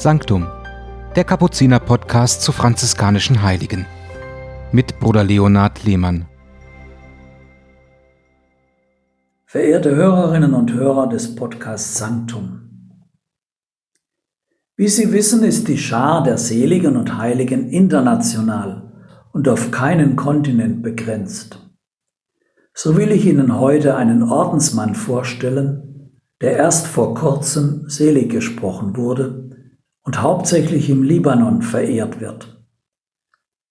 Sanctum, der Kapuziner-Podcast zu franziskanischen Heiligen. Mit Bruder Leonhard Lehmann. Verehrte Hörerinnen und Hörer des Podcasts Sanctum. Wie Sie wissen, ist die Schar der Seligen und Heiligen international und auf keinen Kontinent begrenzt. So will ich Ihnen heute einen Ordensmann vorstellen, der erst vor kurzem selig gesprochen wurde und hauptsächlich im Libanon verehrt wird.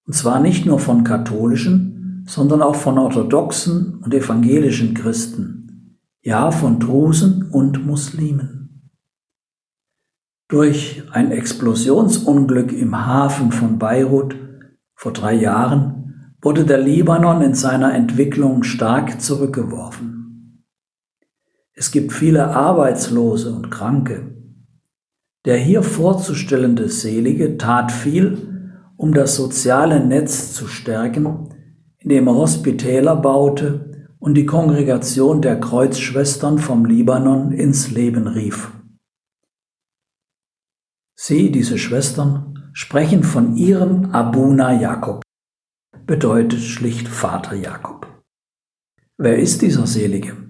Und zwar nicht nur von katholischen, sondern auch von orthodoxen und evangelischen Christen, ja von Drusen und Muslimen. Durch ein Explosionsunglück im Hafen von Beirut vor drei Jahren wurde der Libanon in seiner Entwicklung stark zurückgeworfen. Es gibt viele Arbeitslose und Kranke, der hier vorzustellende Selige tat viel, um das soziale Netz zu stärken, indem er Hospitäler baute und die Kongregation der Kreuzschwestern vom Libanon ins Leben rief. Sie, diese Schwestern, sprechen von ihrem Abuna Jakob, bedeutet schlicht Vater Jakob. Wer ist dieser Selige?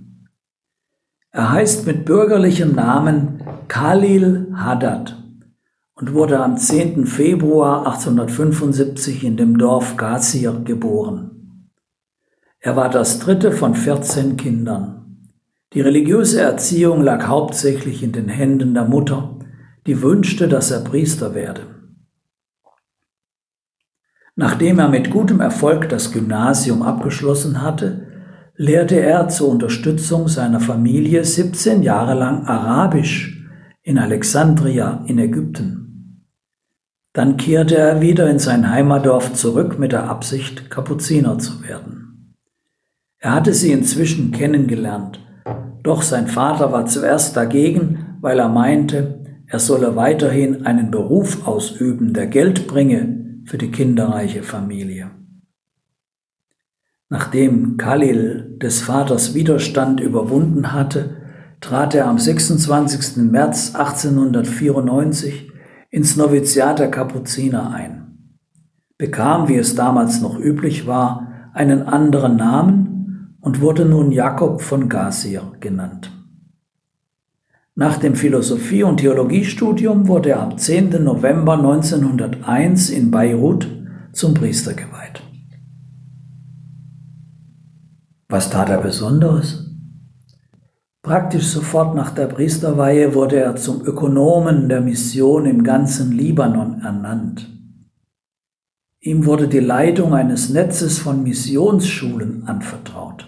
Er heißt mit bürgerlichem Namen Khalil Haddad und wurde am 10. Februar 1875 in dem Dorf Gazir geboren. Er war das dritte von 14 Kindern. Die religiöse Erziehung lag hauptsächlich in den Händen der Mutter, die wünschte, dass er Priester werde. Nachdem er mit gutem Erfolg das Gymnasium abgeschlossen hatte, lehrte er zur Unterstützung seiner Familie 17 Jahre lang Arabisch in Alexandria in Ägypten. Dann kehrte er wieder in sein Heimatdorf zurück mit der Absicht, Kapuziner zu werden. Er hatte sie inzwischen kennengelernt, doch sein Vater war zuerst dagegen, weil er meinte, er solle weiterhin einen Beruf ausüben, der Geld bringe für die kinderreiche Familie. Nachdem Khalil des Vaters Widerstand überwunden hatte, trat er am 26. März 1894 ins Noviziat der Kapuziner ein, bekam, wie es damals noch üblich war, einen anderen Namen und wurde nun Jakob von Gazir genannt. Nach dem Philosophie- und Theologiestudium wurde er am 10. November 1901 in Beirut zum Priester geweiht. Was tat er Besonderes? Praktisch sofort nach der Priesterweihe wurde er zum Ökonomen der Mission im ganzen Libanon ernannt. Ihm wurde die Leitung eines Netzes von Missionsschulen anvertraut.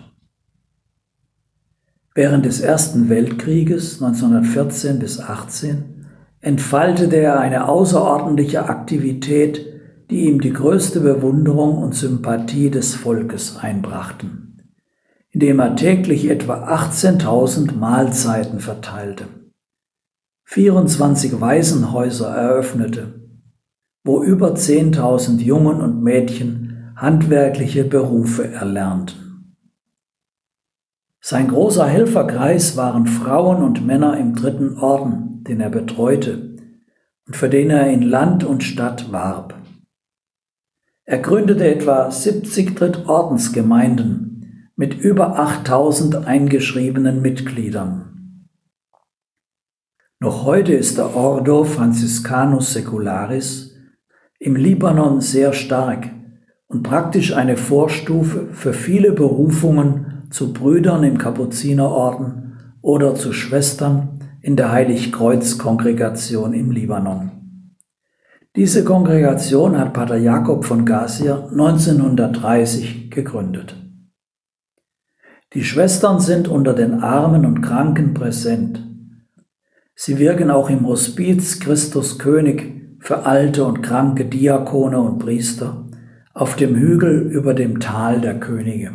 Während des Ersten Weltkrieges 1914 bis 18 entfaltete er eine außerordentliche Aktivität, die ihm die größte Bewunderung und Sympathie des Volkes einbrachten indem er täglich etwa 18.000 Mahlzeiten verteilte, 24 Waisenhäuser eröffnete, wo über 10.000 Jungen und Mädchen handwerkliche Berufe erlernten. Sein großer Helferkreis waren Frauen und Männer im dritten Orden, den er betreute und für den er in Land und Stadt warb. Er gründete etwa 70 Drittordensgemeinden mit über 8000 eingeschriebenen Mitgliedern. Noch heute ist der Ordo Franciscanus Secularis im Libanon sehr stark und praktisch eine Vorstufe für viele Berufungen zu Brüdern im Kapuzinerorden oder zu Schwestern in der Heiligkreuz-Kongregation im Libanon. Diese Kongregation hat Pater Jakob von Gazir 1930 gegründet. Die Schwestern sind unter den Armen und Kranken präsent. Sie wirken auch im Hospiz Christus König für alte und kranke Diakone und Priester auf dem Hügel über dem Tal der Könige,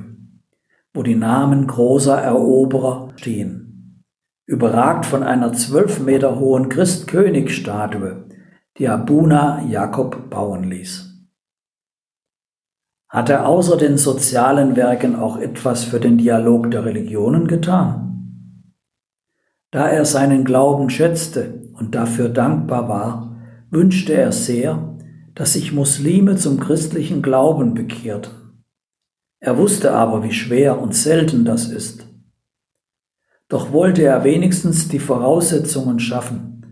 wo die Namen großer Eroberer stehen, überragt von einer zwölf Meter hohen Christkönig-Statue, die Abuna Jakob bauen ließ hat er außer den sozialen Werken auch etwas für den Dialog der Religionen getan? Da er seinen Glauben schätzte und dafür dankbar war, wünschte er sehr, dass sich Muslime zum christlichen Glauben bekehrten. Er wusste aber, wie schwer und selten das ist. Doch wollte er wenigstens die Voraussetzungen schaffen.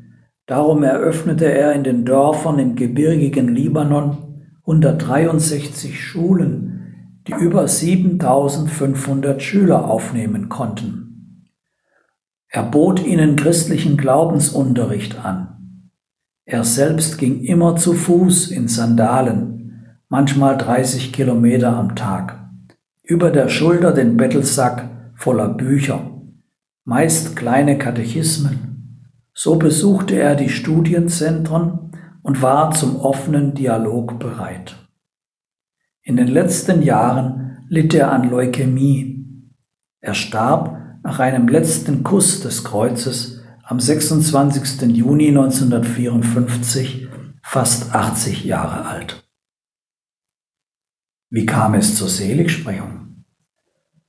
Darum eröffnete er in den Dörfern im gebirgigen Libanon 163 Schulen, die über 7500 Schüler aufnehmen konnten. Er bot ihnen christlichen Glaubensunterricht an. Er selbst ging immer zu Fuß in Sandalen, manchmal 30 Kilometer am Tag über der Schulter den Bettelsack voller Bücher, meist kleine Katechismen. So besuchte er die Studienzentren und war zum offenen Dialog bereit. In den letzten Jahren litt er an Leukämie. Er starb nach einem letzten Kuss des Kreuzes am 26. Juni 1954, fast 80 Jahre alt. Wie kam es zur Seligsprechung?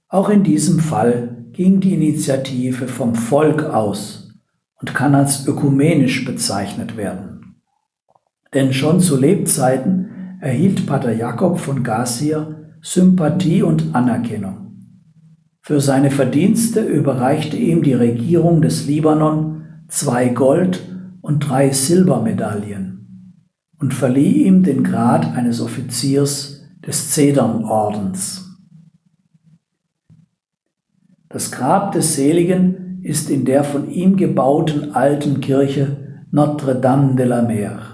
Auch in diesem Fall ging die Initiative vom Volk aus und kann als ökumenisch bezeichnet werden. Denn schon zu Lebzeiten erhielt Pater Jakob von Gassier Sympathie und Anerkennung. Für seine Verdienste überreichte ihm die Regierung des Libanon zwei Gold- und drei Silbermedaillen und verlieh ihm den Grad eines Offiziers des Zedernordens. Das Grab des Seligen ist in der von ihm gebauten alten Kirche Notre-Dame de la Mer.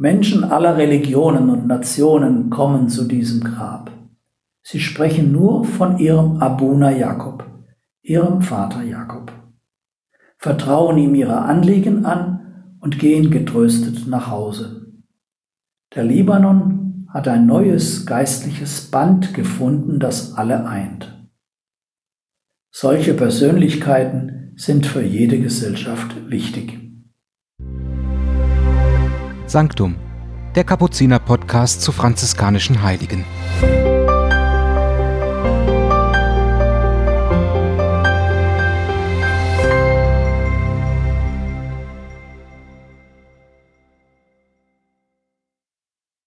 Menschen aller Religionen und Nationen kommen zu diesem Grab. Sie sprechen nur von ihrem Abuna Jakob, ihrem Vater Jakob, vertrauen ihm ihre Anliegen an und gehen getröstet nach Hause. Der Libanon hat ein neues geistliches Band gefunden, das alle eint. Solche Persönlichkeiten sind für jede Gesellschaft wichtig. Sanctum, der Kapuziner-Podcast zu franziskanischen Heiligen.